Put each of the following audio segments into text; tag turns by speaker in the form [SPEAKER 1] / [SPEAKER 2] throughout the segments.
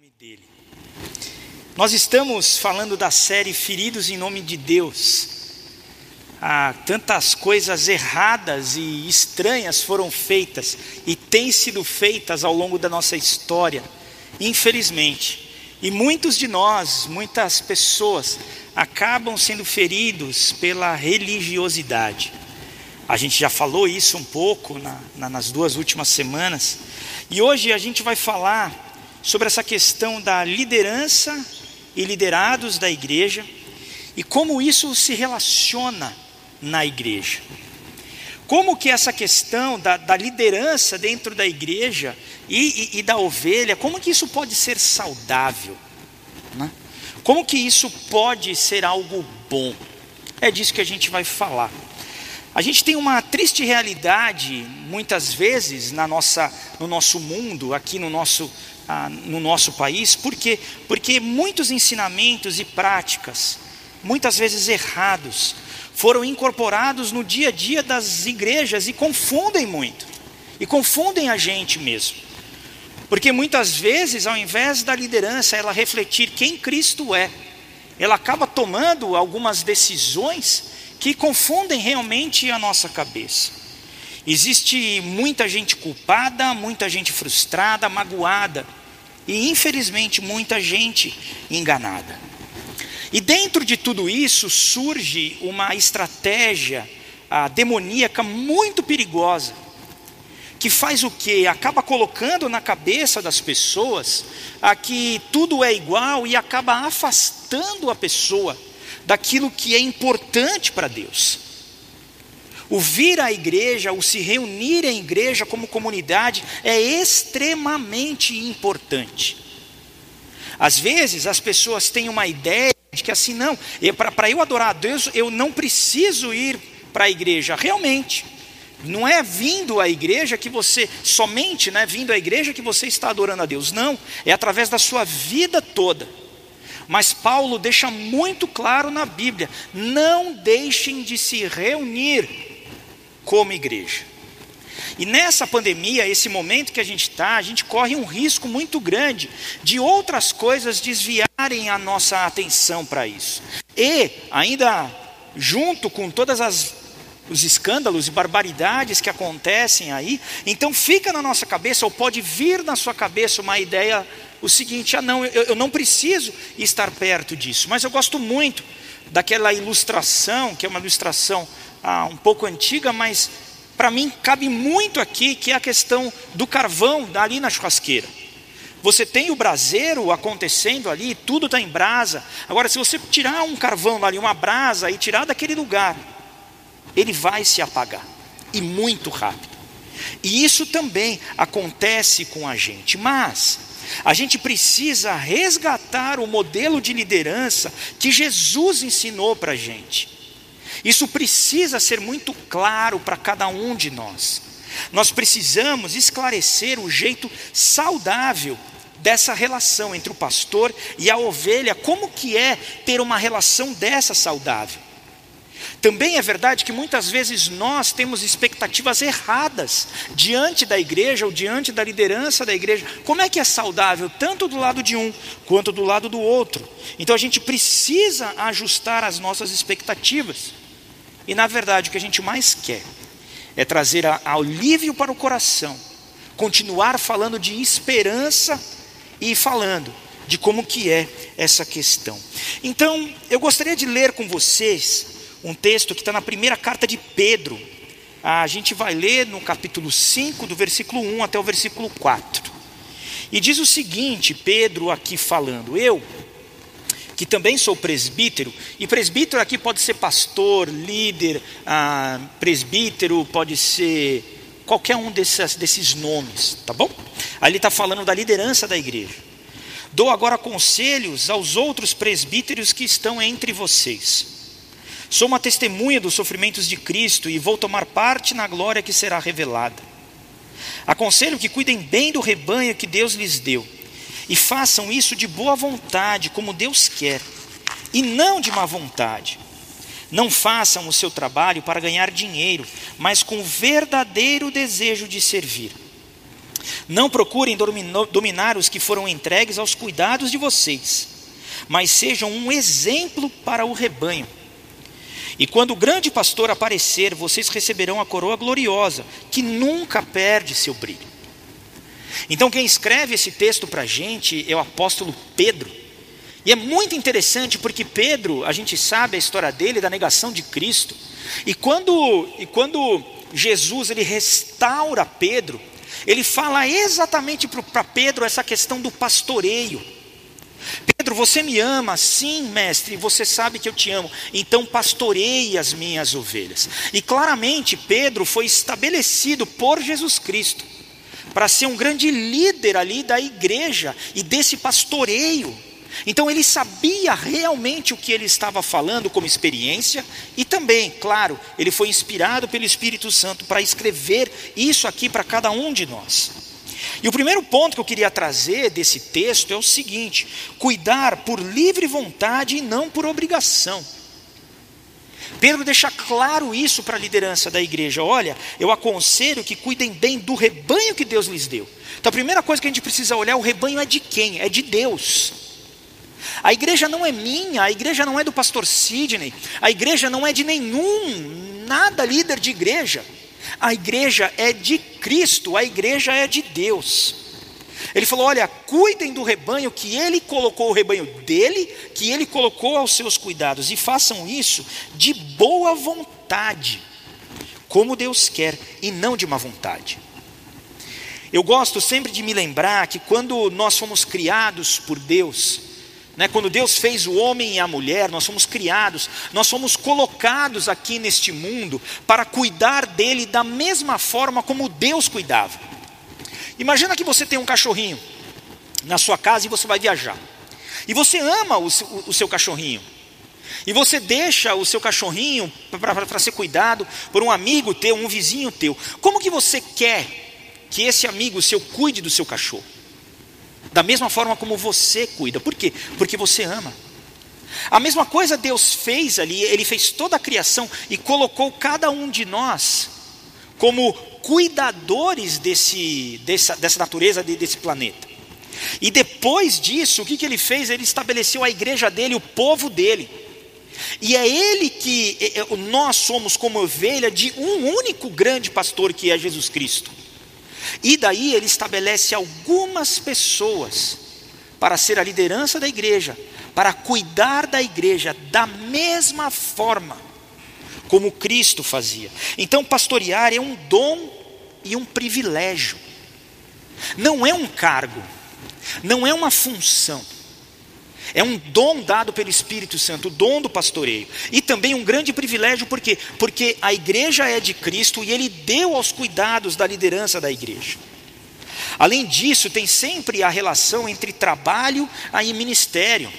[SPEAKER 1] nome dele. Nós estamos falando da série Feridos em Nome de Deus. Ah, tantas coisas erradas e estranhas foram feitas e têm sido feitas ao longo da nossa história, infelizmente. E muitos de nós, muitas pessoas, acabam sendo feridos pela religiosidade. A gente já falou isso um pouco na, na, nas duas últimas semanas. E hoje a gente vai falar sobre essa questão da liderança e liderados da igreja e como isso se relaciona na igreja. Como que essa questão da, da liderança dentro da igreja e, e, e, da ovelha, como que isso pode ser saudável? Né? Como que isso pode ser algo bom? É disso que a gente vai falar. A gente tem uma triste realidade, muitas vezes, na nossa, no nosso mundo, aqui no nosso, ah, no nosso país, porque, porque muitos ensinamentos e práticas, muitas vezes errados, foram incorporados no dia a dia das igrejas e confundem muito, e confundem a gente mesmo. Porque muitas vezes, ao invés da liderança ela refletir quem Cristo é, ela acaba tomando algumas decisões que confundem realmente a nossa cabeça. Existe muita gente culpada, muita gente frustrada, magoada e infelizmente muita gente enganada. E dentro de tudo isso surge uma estratégia a, demoníaca muito perigosa, que faz o que? Acaba colocando na cabeça das pessoas a que tudo é igual e acaba afastando a pessoa daquilo que é importante para Deus. O vir à igreja, o se reunir em igreja como comunidade é extremamente importante. Às vezes as pessoas têm uma ideia de que assim, não, para eu adorar a Deus, eu não preciso ir para a igreja. Realmente, não é vindo à igreja que você, somente né, vindo à igreja que você está adorando a Deus. Não, é através da sua vida toda. Mas Paulo deixa muito claro na Bíblia: não deixem de se reunir como igreja. E nessa pandemia, esse momento que a gente está, a gente corre um risco muito grande de outras coisas desviarem a nossa atenção para isso. E, ainda junto com todas as os escândalos e barbaridades que acontecem aí, então fica na nossa cabeça, ou pode vir na sua cabeça uma ideia o seguinte: ah, não, eu, eu não preciso estar perto disso. Mas eu gosto muito daquela ilustração, que é uma ilustração ah, um pouco antiga, mas para mim cabe muito aqui, que é a questão do carvão ali na churrasqueira. Você tem o braseiro acontecendo ali, tudo está em brasa. Agora, se você tirar um carvão ali, uma brasa, e tirar daquele lugar, ele vai se apagar e muito rápido. E isso também acontece com a gente, mas a gente precisa resgatar o modelo de liderança que Jesus ensinou para a gente. Isso precisa ser muito claro para cada um de nós. Nós precisamos esclarecer o jeito saudável dessa relação entre o pastor e a ovelha, como que é ter uma relação dessa saudável. Também é verdade que muitas vezes nós temos expectativas erradas diante da igreja ou diante da liderança da igreja. Como é que é saudável, tanto do lado de um quanto do lado do outro? Então a gente precisa ajustar as nossas expectativas. E na verdade o que a gente mais quer é trazer alívio para o coração, continuar falando de esperança e falando de como que é essa questão. Então, eu gostaria de ler com vocês um texto que está na primeira carta de Pedro. A gente vai ler no capítulo 5, do versículo 1 até o versículo 4. E diz o seguinte: Pedro aqui falando, eu, que também sou presbítero, e presbítero aqui pode ser pastor, líder, ah, presbítero, pode ser qualquer um desses, desses nomes, tá bom? Ele está falando da liderança da igreja. Dou agora conselhos aos outros presbíteros que estão entre vocês Sou uma testemunha dos sofrimentos de Cristo e vou tomar parte na glória que será revelada. Aconselho que cuidem bem do rebanho que Deus lhes deu e façam isso de boa vontade, como Deus quer, e não de má vontade. Não façam o seu trabalho para ganhar dinheiro, mas com verdadeiro desejo de servir. Não procurem dominar os que foram entregues aos cuidados de vocês, mas sejam um exemplo para o rebanho. E quando o grande pastor aparecer, vocês receberão a coroa gloriosa, que nunca perde seu brilho. Então, quem escreve esse texto para a gente é o apóstolo Pedro. E é muito interessante porque Pedro, a gente sabe a história dele, da negação de Cristo. E quando, e quando Jesus ele restaura Pedro, ele fala exatamente para Pedro essa questão do pastoreio. Pedro, você me ama? Sim, mestre, você sabe que eu te amo. Então pastoreie as minhas ovelhas. E claramente Pedro foi estabelecido por Jesus Cristo para ser um grande líder ali da igreja e desse pastoreio. Então ele sabia realmente o que ele estava falando como experiência e também, claro, ele foi inspirado pelo Espírito Santo para escrever isso aqui para cada um de nós. E o primeiro ponto que eu queria trazer desse texto é o seguinte: cuidar por livre vontade e não por obrigação. Pedro deixa claro isso para a liderança da igreja. Olha, eu aconselho que cuidem bem do rebanho que Deus lhes deu. Então a primeira coisa que a gente precisa olhar, o rebanho é de quem? É de Deus. A igreja não é minha, a igreja não é do pastor Sidney, a igreja não é de nenhum, nada líder de igreja. A igreja é de Cristo, a igreja é de Deus. Ele falou: olha, cuidem do rebanho que ele colocou, o rebanho dele, que ele colocou aos seus cuidados, e façam isso de boa vontade, como Deus quer, e não de má vontade. Eu gosto sempre de me lembrar que quando nós fomos criados por Deus, né, quando Deus fez o homem e a mulher, nós fomos criados, nós fomos colocados aqui neste mundo para cuidar dele da mesma forma como Deus cuidava. Imagina que você tem um cachorrinho na sua casa e você vai viajar. E você ama o seu, o seu cachorrinho. E você deixa o seu cachorrinho para ser cuidado por um amigo teu, um vizinho teu. Como que você quer que esse amigo seu cuide do seu cachorro? Da mesma forma como você cuida. Por quê? Porque você ama. A mesma coisa Deus fez ali, Ele fez toda a criação e colocou cada um de nós como cuidadores desse, dessa, dessa natureza, desse planeta. E depois disso, o que, que ele fez? Ele estabeleceu a igreja dele, o povo dele. E é ele que nós somos como ovelha de um único grande pastor que é Jesus Cristo. E daí ele estabelece algumas pessoas para ser a liderança da igreja, para cuidar da igreja da mesma forma como Cristo fazia. Então, pastorear é um dom e um privilégio, não é um cargo, não é uma função. É um dom dado pelo Espírito Santo, o dom do pastoreio. E também um grande privilégio, por quê? Porque a igreja é de Cristo e ele deu aos cuidados da liderança da igreja. Além disso, tem sempre a relação entre trabalho e ministério.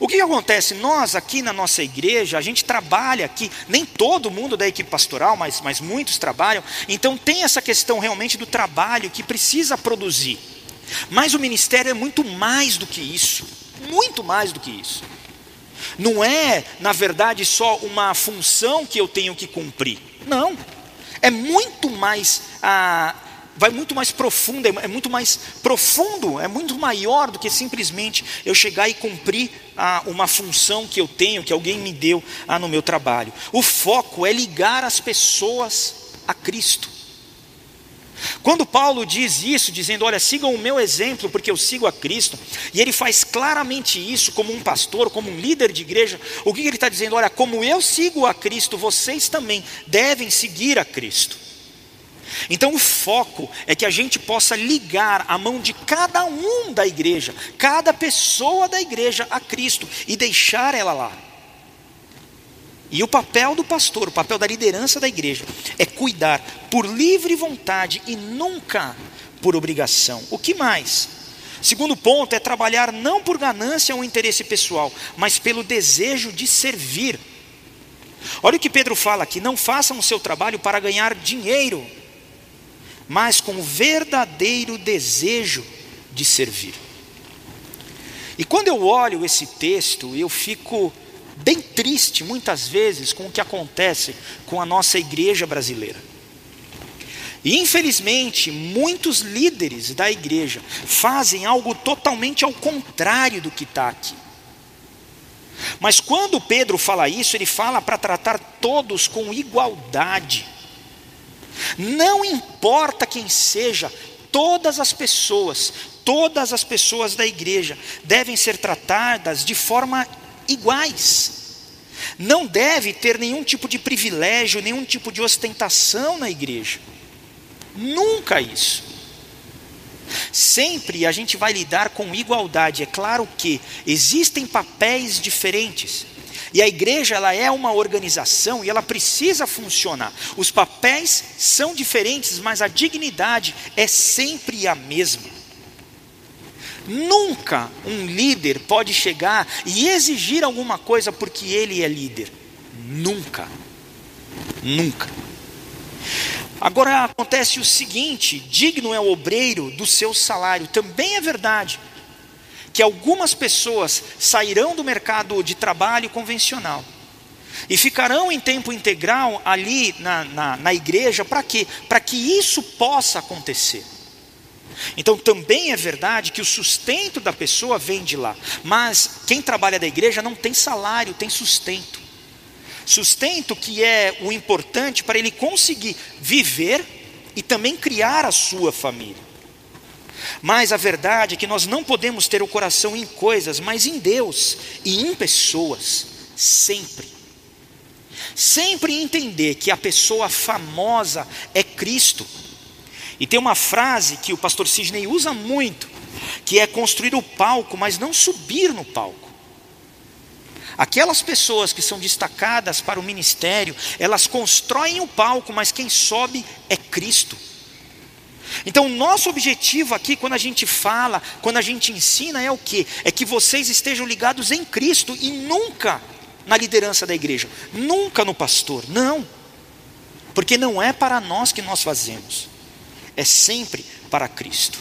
[SPEAKER 1] O que, acontece? Nós aqui na nossa igreja, a gente trabalha aqui, nem todo mundo da equipe pastoral, mas, mas muitos trabalham, então tem essa questão realmente do trabalho que precisa produzir. Mas o ministério é muito mais do que isso muito mais do que isso. Não é, na verdade, só uma função que eu tenho que cumprir. Não. É muito mais. Ah, vai muito mais profundo, é, é muito mais profundo, é muito maior do que simplesmente eu chegar e cumprir ah, uma função que eu tenho, que alguém me deu ah, no meu trabalho. O foco é ligar as pessoas a Cristo. Quando Paulo diz isso, dizendo: Olha, sigam o meu exemplo, porque eu sigo a Cristo, e ele faz claramente isso como um pastor, como um líder de igreja, o que ele está dizendo? Olha, como eu sigo a Cristo, vocês também devem seguir a Cristo. Então o foco é que a gente possa ligar a mão de cada um da igreja, cada pessoa da igreja a Cristo e deixar ela lá. E o papel do pastor, o papel da liderança da igreja, é cuidar por livre vontade e nunca por obrigação. O que mais? Segundo ponto é trabalhar não por ganância ou interesse pessoal, mas pelo desejo de servir. Olha o que Pedro fala aqui: não façam o seu trabalho para ganhar dinheiro, mas com o verdadeiro desejo de servir. E quando eu olho esse texto, eu fico bem triste, muitas vezes, com o que acontece com a nossa igreja brasileira. E infelizmente, muitos líderes da igreja fazem algo totalmente ao contrário do que está aqui. Mas quando Pedro fala isso, ele fala para tratar todos com igualdade. Não importa quem seja, todas as pessoas, todas as pessoas da igreja devem ser tratadas de forma iguais. Não deve ter nenhum tipo de privilégio, nenhum tipo de ostentação na igreja. Nunca isso. Sempre a gente vai lidar com igualdade. É claro que existem papéis diferentes. E a igreja ela é uma organização e ela precisa funcionar. Os papéis são diferentes, mas a dignidade é sempre a mesma. Nunca um líder pode chegar e exigir alguma coisa porque ele é líder. Nunca. Nunca. Agora acontece o seguinte: digno é o obreiro do seu salário. Também é verdade que algumas pessoas sairão do mercado de trabalho convencional e ficarão em tempo integral ali na, na, na igreja, para quê? Para que isso possa acontecer. Então também é verdade que o sustento da pessoa vem de lá, mas quem trabalha da igreja não tem salário, tem sustento. Sustento que é o importante para ele conseguir viver e também criar a sua família. Mas a verdade é que nós não podemos ter o coração em coisas, mas em Deus e em pessoas, sempre. Sempre entender que a pessoa famosa é Cristo. E tem uma frase que o pastor Sidney usa muito, que é construir o palco, mas não subir no palco. Aquelas pessoas que são destacadas para o ministério, elas constroem o palco, mas quem sobe é Cristo. Então, nosso objetivo aqui, quando a gente fala, quando a gente ensina, é o que? É que vocês estejam ligados em Cristo e nunca na liderança da igreja, nunca no pastor, não, porque não é para nós que nós fazemos, é sempre para Cristo.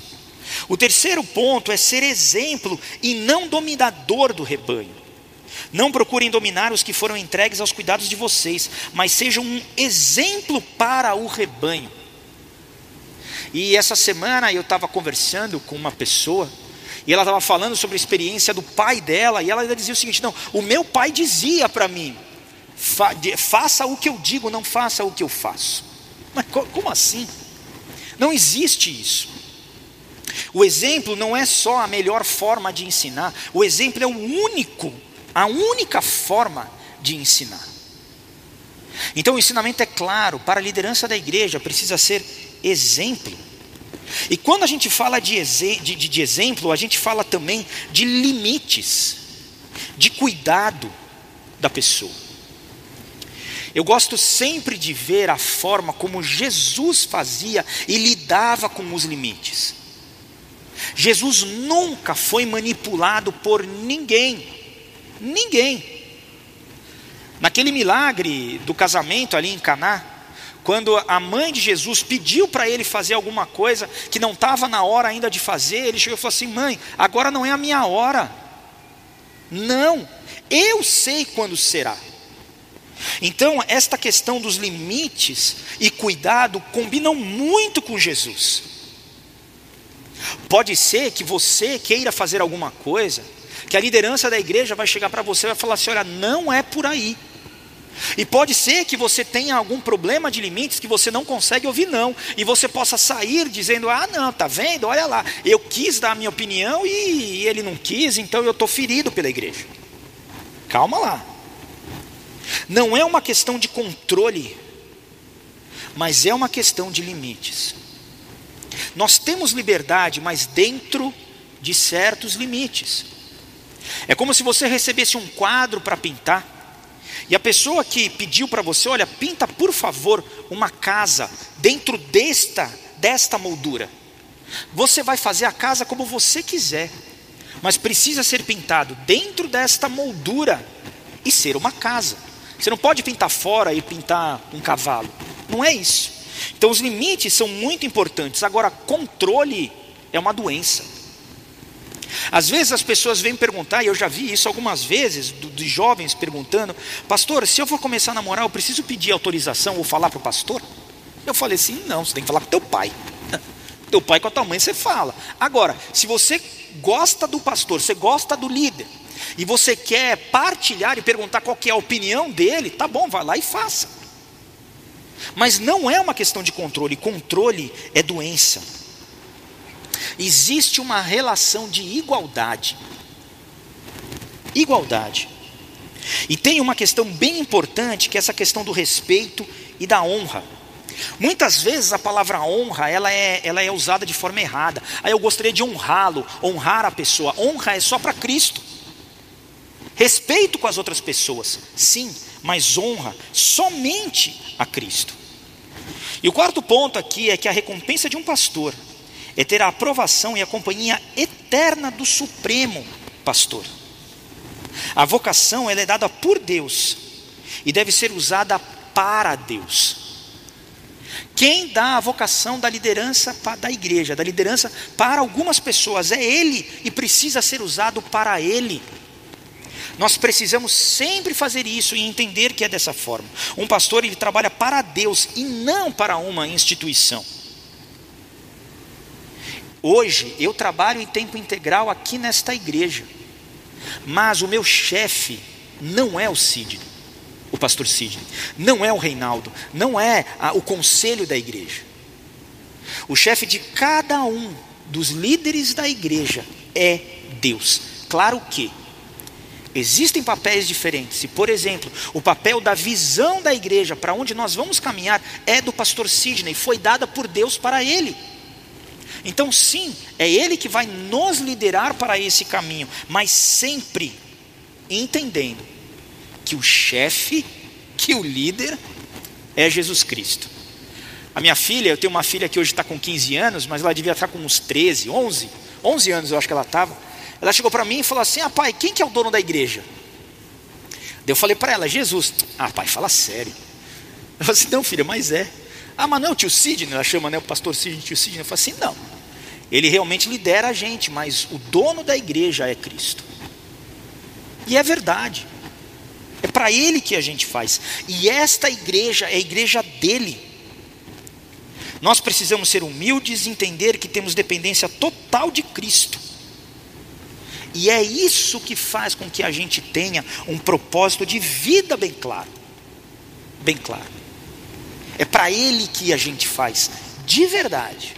[SPEAKER 1] O terceiro ponto é ser exemplo e não dominador do rebanho. Não procurem dominar os que foram entregues aos cuidados de vocês, mas sejam um exemplo para o rebanho. E essa semana eu estava conversando com uma pessoa, e ela estava falando sobre a experiência do pai dela, e ela dizia o seguinte: não, o meu pai dizia para mim, fa faça o que eu digo, não faça o que eu faço. Mas como assim? Não existe isso. O exemplo não é só a melhor forma de ensinar, o exemplo é o único a única forma de ensinar. Então o ensinamento é claro, para a liderança da igreja precisa ser exemplo. E quando a gente fala de, de, de, exemplo, a gente fala também de limites, de cuidado da pessoa. Eu gosto sempre de ver a forma como Jesus fazia e lidava com os limites. Jesus nunca foi manipulado por ninguém. Ninguém. Naquele milagre do casamento ali em Caná, quando a mãe de Jesus pediu para ele fazer alguma coisa que não estava na hora ainda de fazer, ele chegou e falou assim: "Mãe, agora não é a minha hora". Não, eu sei quando será. Então, esta questão dos limites e cuidado combinam muito com Jesus. Pode ser que você queira fazer alguma coisa que a liderança da igreja vai chegar para você e vai falar assim: olha, não é por aí. E pode ser que você tenha algum problema de limites que você não consegue ouvir não, e você possa sair dizendo: "Ah, não, tá vendo? Olha lá, eu quis dar a minha opinião e ele não quis, então eu estou ferido pela igreja". Calma lá. Não é uma questão de controle, mas é uma questão de limites. Nós temos liberdade, mas dentro de certos limites. É como se você recebesse um quadro para pintar, e a pessoa que pediu para você, olha, pinta por favor uma casa dentro desta, desta moldura. Você vai fazer a casa como você quiser, mas precisa ser pintado dentro desta moldura e ser uma casa. Você não pode pintar fora e pintar um cavalo. Não é isso. Então os limites são muito importantes. Agora, controle é uma doença. Às vezes as pessoas vêm perguntar, e eu já vi isso algumas vezes, de jovens perguntando: Pastor, se eu for começar a namorar, eu preciso pedir autorização ou falar para o pastor? Eu falei assim: não, você tem que falar com teu pai. Teu pai com a tua mãe você fala. Agora, se você gosta do pastor, você gosta do líder, e você quer partilhar e perguntar qual é a opinião dele, tá bom, vai lá e faça. Mas não é uma questão de controle, controle é doença. Existe uma relação de igualdade. Igualdade. E tem uma questão bem importante, que é essa questão do respeito e da honra. Muitas vezes a palavra honra ela é, ela é usada de forma errada. Aí eu gostaria de honrá-lo, honrar a pessoa. Honra é só para Cristo. Respeito com as outras pessoas, sim, mas honra somente a Cristo. E o quarto ponto aqui é que a recompensa de um pastor é ter a aprovação e a companhia eterna do Supremo Pastor. A vocação ela é dada por Deus e deve ser usada para Deus. Quem dá a vocação da liderança da igreja, da liderança para algumas pessoas, é Ele e precisa ser usado para Ele. Nós precisamos sempre fazer isso e entender que é dessa forma. Um pastor ele trabalha para Deus e não para uma instituição. Hoje eu trabalho em tempo integral aqui nesta igreja, mas o meu chefe não é o Sidney, o pastor Sidney, não é o Reinaldo, não é a, o conselho da igreja. O chefe de cada um dos líderes da igreja é Deus. Claro que Existem papéis diferentes. E, por exemplo, o papel da visão da igreja, para onde nós vamos caminhar, é do pastor Sidney, foi dada por Deus para ele. Então, sim, é ele que vai nos liderar para esse caminho, mas sempre entendendo que o chefe, que o líder é Jesus Cristo. A minha filha, eu tenho uma filha que hoje está com 15 anos, mas ela devia estar com uns 13, 11, 11 anos eu acho que ela estava. Ela chegou para mim e falou assim: Ah, pai, quem que é o dono da igreja? Eu falei para ela: Jesus. Ah, pai, fala sério. Eu falei assim: Não, filha, mas é. Ah, mas não, o tio Sidney, ela chama né, o pastor Sidney, tio Sidney. Eu falei assim: Não. Ele realmente lidera a gente, mas o dono da igreja é Cristo. E é verdade. É para ele que a gente faz. E esta igreja é a igreja dele. Nós precisamos ser humildes e entender que temos dependência total de Cristo. E é isso que faz com que a gente tenha um propósito de vida bem claro. Bem claro. É para Ele que a gente faz, de verdade.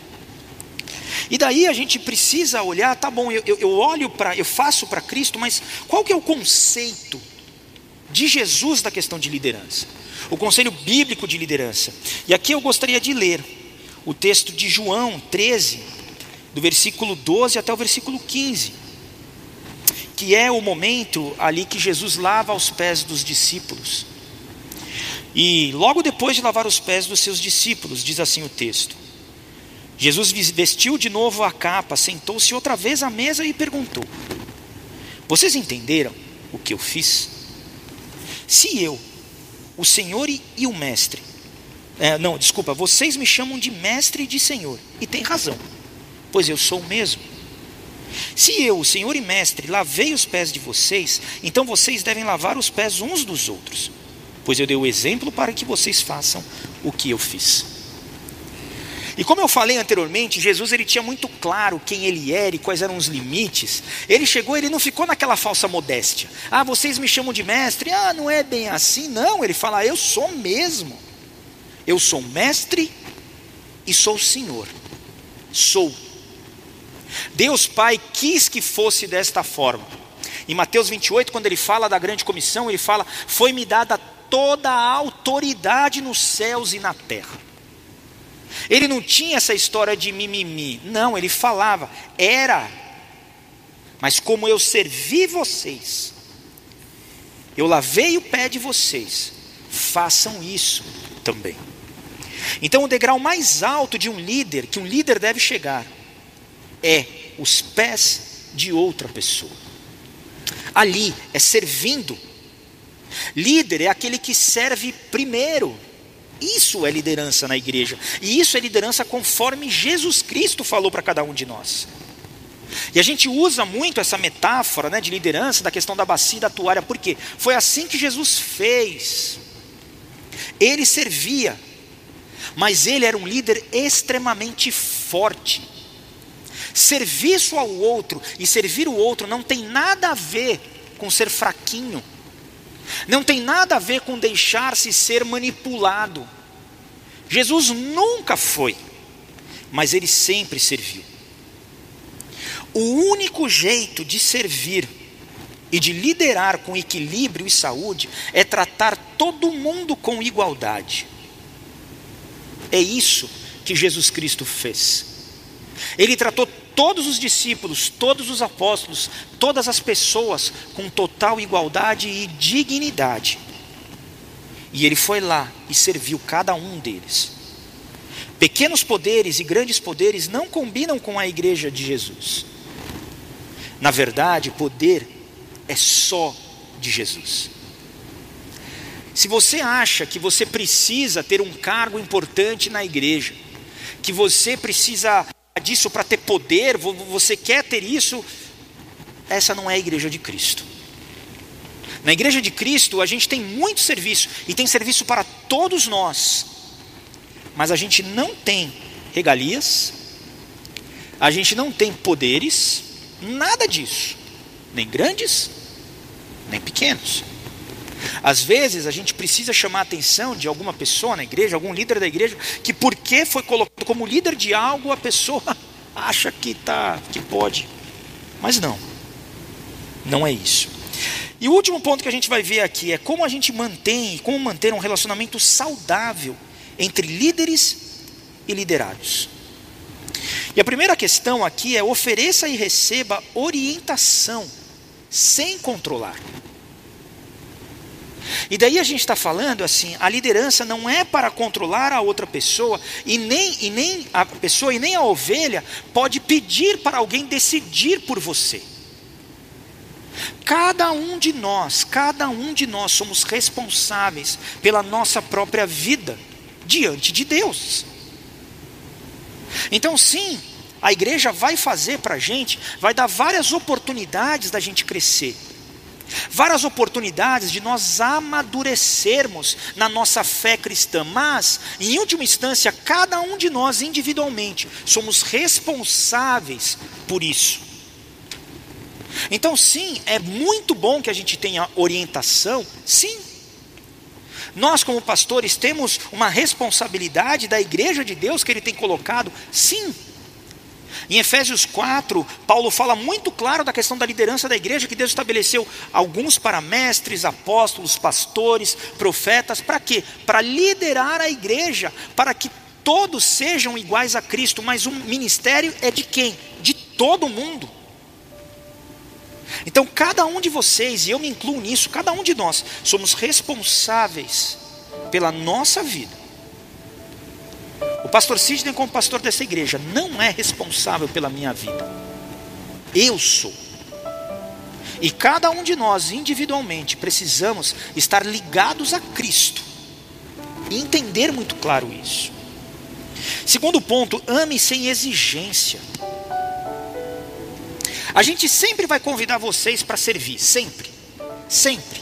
[SPEAKER 1] E daí a gente precisa olhar, tá bom, eu, eu olho para, eu faço para Cristo, mas qual que é o conceito de Jesus da questão de liderança? O conselho bíblico de liderança. E aqui eu gostaria de ler o texto de João 13, do versículo 12 até o versículo 15 que é o momento ali que Jesus lava os pés dos discípulos. E logo depois de lavar os pés dos seus discípulos, diz assim o texto: Jesus vestiu de novo a capa, sentou-se outra vez à mesa e perguntou: Vocês entenderam o que eu fiz? Se eu, o Senhor e o Mestre, é, não, desculpa, vocês me chamam de Mestre e de Senhor, e tem razão, pois eu sou o mesmo. Se eu, Senhor e Mestre, lavei os pés de vocês, então vocês devem lavar os pés uns dos outros, pois eu dei o exemplo para que vocês façam o que eu fiz. E como eu falei anteriormente, Jesus ele tinha muito claro quem ele era e quais eram os limites. Ele chegou, ele não ficou naquela falsa modéstia. Ah, vocês me chamam de mestre. Ah, não é bem assim. Não, ele fala, eu sou mesmo. Eu sou mestre e sou Senhor. Sou Deus Pai quis que fosse desta forma. Em Mateus 28, quando ele fala da grande comissão, ele fala: Foi-me dada toda a autoridade nos céus e na terra. Ele não tinha essa história de mimimi, não, ele falava, era, mas como eu servi vocês, eu lavei o pé de vocês, façam isso também. Então, o degrau mais alto de um líder, que um líder deve chegar, é os pés de outra pessoa. Ali é servindo. Líder é aquele que serve primeiro. Isso é liderança na igreja. E isso é liderança conforme Jesus Cristo falou para cada um de nós. E a gente usa muito essa metáfora né, de liderança, da questão da bacia e da toalha, porque foi assim que Jesus fez. Ele servia, mas ele era um líder extremamente forte. Serviço ao outro e servir o outro não tem nada a ver com ser fraquinho, não tem nada a ver com deixar-se ser manipulado. Jesus nunca foi, mas ele sempre serviu. O único jeito de servir e de liderar com equilíbrio e saúde é tratar todo mundo com igualdade. É isso que Jesus Cristo fez. Ele tratou todos os discípulos, todos os apóstolos, todas as pessoas com total igualdade e dignidade. E ele foi lá e serviu cada um deles. Pequenos poderes e grandes poderes não combinam com a igreja de Jesus. Na verdade, poder é só de Jesus. Se você acha que você precisa ter um cargo importante na igreja, que você precisa disso para ter poder, você quer ter isso, essa não é a igreja de Cristo. Na igreja de Cristo, a gente tem muito serviço e tem serviço para todos nós, mas a gente não tem regalias, a gente não tem poderes, nada disso, nem grandes, nem pequenos. Às vezes a gente precisa chamar a atenção de alguma pessoa na igreja, algum líder da igreja, que porque foi colocado como líder de algo, a pessoa acha que tá, que pode. Mas não. Não é isso. E o último ponto que a gente vai ver aqui é como a gente mantém, como manter um relacionamento saudável entre líderes e liderados. E a primeira questão aqui é ofereça e receba orientação sem controlar. E daí a gente está falando assim, a liderança não é para controlar a outra pessoa, e nem, e nem a pessoa e nem a ovelha pode pedir para alguém decidir por você. Cada um de nós, cada um de nós somos responsáveis pela nossa própria vida diante de Deus. Então, sim, a igreja vai fazer para a gente, vai dar várias oportunidades da gente crescer várias oportunidades de nós amadurecermos na nossa fé cristã, mas, em última instância, cada um de nós individualmente somos responsáveis por isso. Então, sim, é muito bom que a gente tenha orientação, sim. Nós, como pastores, temos uma responsabilidade da igreja de Deus que Ele tem colocado, sim. Em Efésios 4, Paulo fala muito claro da questão da liderança da igreja, que Deus estabeleceu alguns para mestres, apóstolos, pastores, profetas, para quê? Para liderar a igreja, para que todos sejam iguais a Cristo, mas o ministério é de quem? De todo mundo. Então, cada um de vocês, e eu me incluo nisso, cada um de nós, somos responsáveis pela nossa vida o pastor Sidney, como pastor dessa igreja, não é responsável pela minha vida. Eu sou. E cada um de nós, individualmente, precisamos estar ligados a Cristo e entender muito claro isso. Segundo ponto, ame sem exigência. A gente sempre vai convidar vocês para servir, sempre, sempre.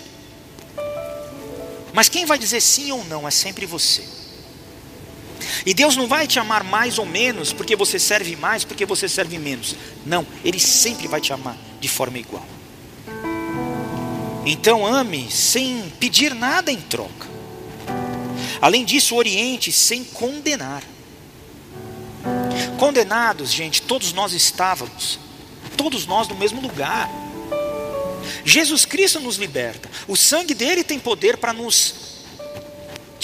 [SPEAKER 1] Mas quem vai dizer sim ou não é sempre você. E Deus não vai te amar mais ou menos porque você serve mais, porque você serve menos. Não, Ele sempre vai te amar de forma igual. Então ame sem pedir nada em troca. Além disso, oriente sem condenar. Condenados, gente, todos nós estávamos, todos nós no mesmo lugar. Jesus Cristo nos liberta, o sangue dele tem poder para nos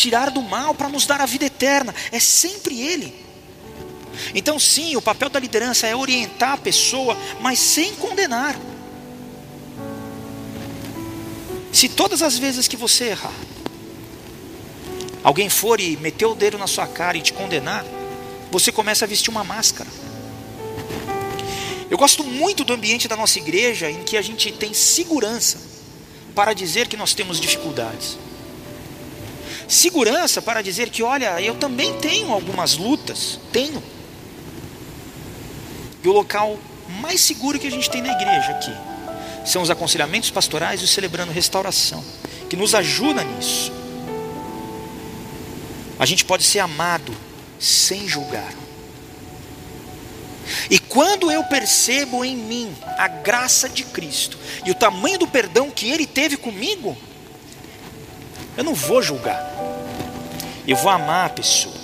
[SPEAKER 1] tirar do mal para nos dar a vida eterna. É sempre Ele. Então, sim, o papel da liderança é orientar a pessoa, mas sem condenar. Se todas as vezes que você errar, alguém for e meter o dedo na sua cara e te condenar, você começa a vestir uma máscara. Eu gosto muito do ambiente da nossa igreja em que a gente tem segurança para dizer que nós temos dificuldades segurança para dizer que, olha, eu também tenho algumas lutas, tenho. E o local mais seguro que a gente tem na igreja aqui são os aconselhamentos pastorais e o celebrando restauração, que nos ajuda nisso. a gente pode ser amado sem julgar. E quando eu percebo em mim a graça de Cristo e o tamanho do perdão que Ele teve comigo, eu não vou julgar, eu vou amar a pessoa.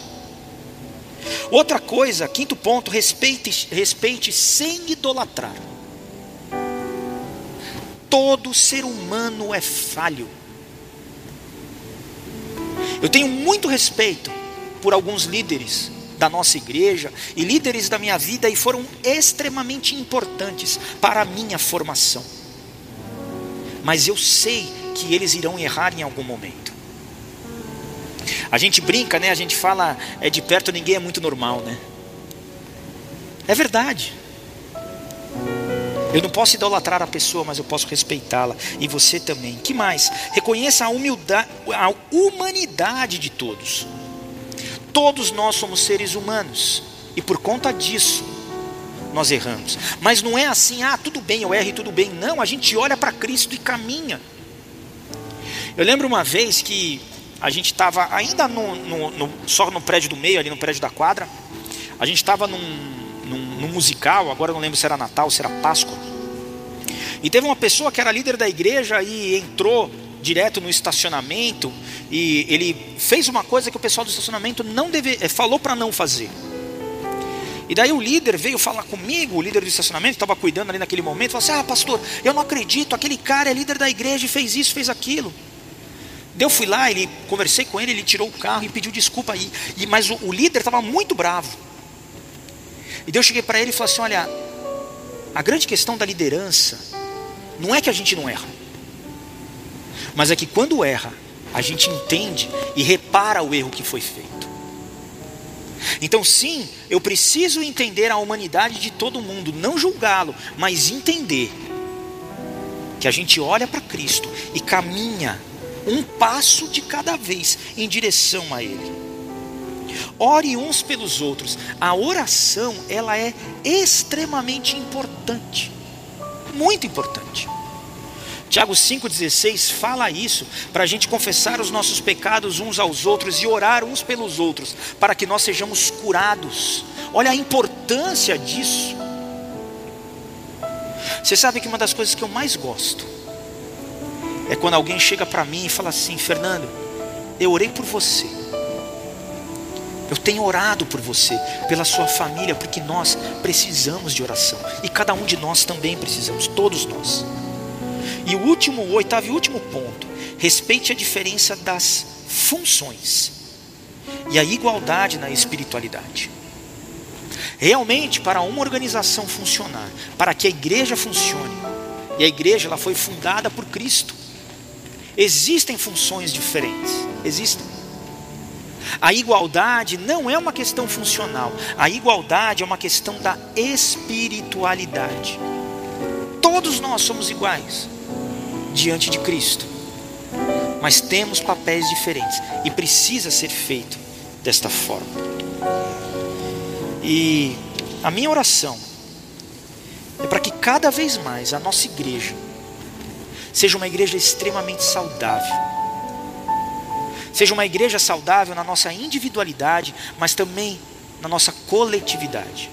[SPEAKER 1] Outra coisa, quinto ponto, respeite, respeite sem idolatrar. Todo ser humano é falho. Eu tenho muito respeito por alguns líderes da nossa igreja e líderes da minha vida e foram extremamente importantes para a minha formação. Mas eu sei que eles irão errar em algum momento. A gente brinca, né? A gente fala é de perto ninguém é muito normal, né? É verdade. Eu não posso idolatrar a pessoa, mas eu posso respeitá-la. E você também. Que mais? Reconheça a humildade, a humanidade de todos. Todos nós somos seres humanos. E por conta disso, nós erramos. Mas não é assim, ah, tudo bem, eu erro e tudo bem. Não, a gente olha para Cristo e caminha. Eu lembro uma vez que a gente estava ainda no, no, no, só no prédio do meio, ali no prédio da quadra. A gente estava num, num, num, musical, agora não lembro se era Natal, se era Páscoa. E teve uma pessoa que era líder da igreja e entrou direto no estacionamento e ele fez uma coisa que o pessoal do estacionamento não deve, eh, falou para não fazer. E daí o líder veio falar comigo, o líder do estacionamento, estava cuidando ali naquele momento, falou assim: Ah, pastor, eu não acredito, aquele cara é líder da igreja e fez isso, fez aquilo. Eu fui lá, ele conversei com ele, ele tirou o carro e pediu desculpa aí. E, mas o, o líder estava muito bravo. E eu cheguei para ele e falei assim: olha, a grande questão da liderança não é que a gente não erra, mas é que quando erra, a gente entende e repara o erro que foi feito. Então, sim, eu preciso entender a humanidade de todo mundo, não julgá-lo, mas entender que a gente olha para Cristo e caminha um passo de cada vez em direção a Ele. Ore uns pelos outros. A oração, ela é extremamente importante. Muito importante. Tiago 5,16 fala isso, para a gente confessar os nossos pecados uns aos outros e orar uns pelos outros, para que nós sejamos curados. Olha a importância disso. Você sabe que uma das coisas que eu mais gosto é quando alguém chega para mim e fala assim: Fernando, eu orei por você. Eu tenho orado por você, pela sua família, porque nós precisamos de oração. E cada um de nós também precisamos, todos nós. E o último, o oitavo e último ponto: respeite a diferença das funções e a igualdade na espiritualidade. Realmente, para uma organização funcionar, para que a igreja funcione, e a igreja ela foi fundada por Cristo. Existem funções diferentes, existem. A igualdade não é uma questão funcional, a igualdade é uma questão da espiritualidade. Todos nós somos iguais diante de Cristo, mas temos papéis diferentes e precisa ser feito desta forma. E a minha oração é para que cada vez mais a nossa igreja seja uma igreja extremamente saudável. Seja uma igreja saudável na nossa individualidade, mas também na nossa coletividade.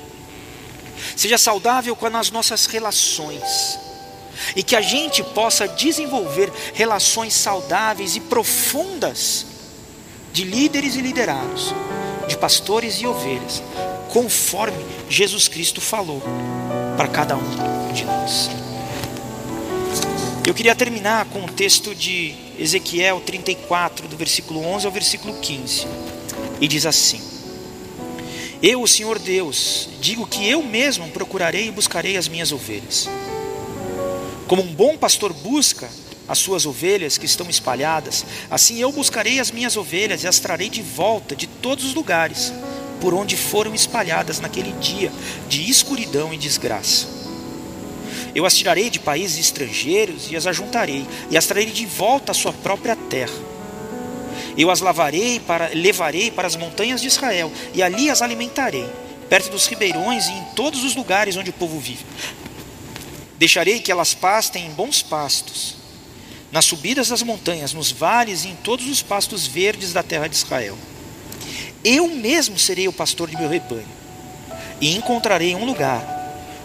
[SPEAKER 1] Seja saudável com as nossas relações. E que a gente possa desenvolver relações saudáveis e profundas de líderes e liderados, de pastores e ovelhas, conforme Jesus Cristo falou para cada um de nós. Eu queria terminar com o texto de Ezequiel 34, do versículo 11 ao versículo 15. E diz assim: Eu, o Senhor Deus, digo que eu mesmo procurarei e buscarei as minhas ovelhas. Como um bom pastor busca as suas ovelhas que estão espalhadas, assim eu buscarei as minhas ovelhas e as trarei de volta de todos os lugares por onde foram espalhadas naquele dia de escuridão e desgraça. Eu as tirarei de países estrangeiros e as ajuntarei, e as trarei de volta à sua própria terra. Eu as lavarei para, levarei para as montanhas de Israel, e ali as alimentarei, perto dos ribeirões e em todos os lugares onde o povo vive. Deixarei que elas pastem em bons pastos, nas subidas das montanhas, nos vales e em todos os pastos verdes da terra de Israel. Eu mesmo serei o pastor de meu rebanho, e encontrarei um lugar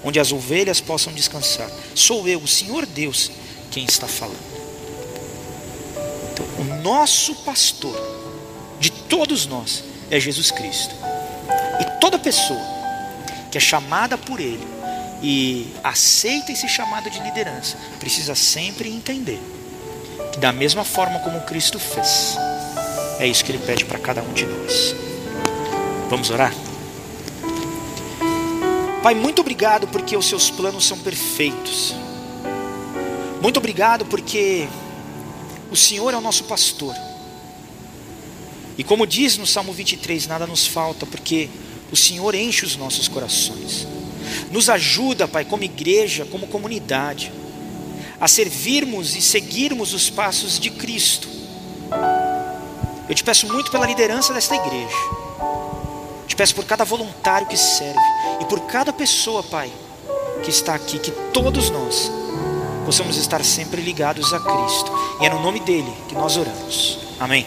[SPEAKER 1] onde as ovelhas possam descansar. Sou eu, o Senhor Deus, quem está falando. Então, o nosso pastor, de todos nós, é Jesus Cristo. E toda pessoa que é chamada por Ele e aceita esse chamado de liderança, precisa sempre entender que, da mesma forma como Cristo fez, é isso que Ele pede para cada um de nós. Vamos orar? Pai, muito obrigado porque os seus planos são perfeitos. Muito obrigado porque o Senhor é o nosso pastor. E como diz no Salmo 23, nada nos falta, porque o Senhor enche os nossos corações. Nos ajuda, Pai, como igreja, como comunidade, a servirmos e seguirmos os passos de Cristo. Eu te peço muito pela liderança desta igreja. Peço por cada voluntário que serve e por cada pessoa, Pai, que está aqui, que todos nós possamos estar sempre ligados a Cristo. E é no nome dele que nós oramos. Amém.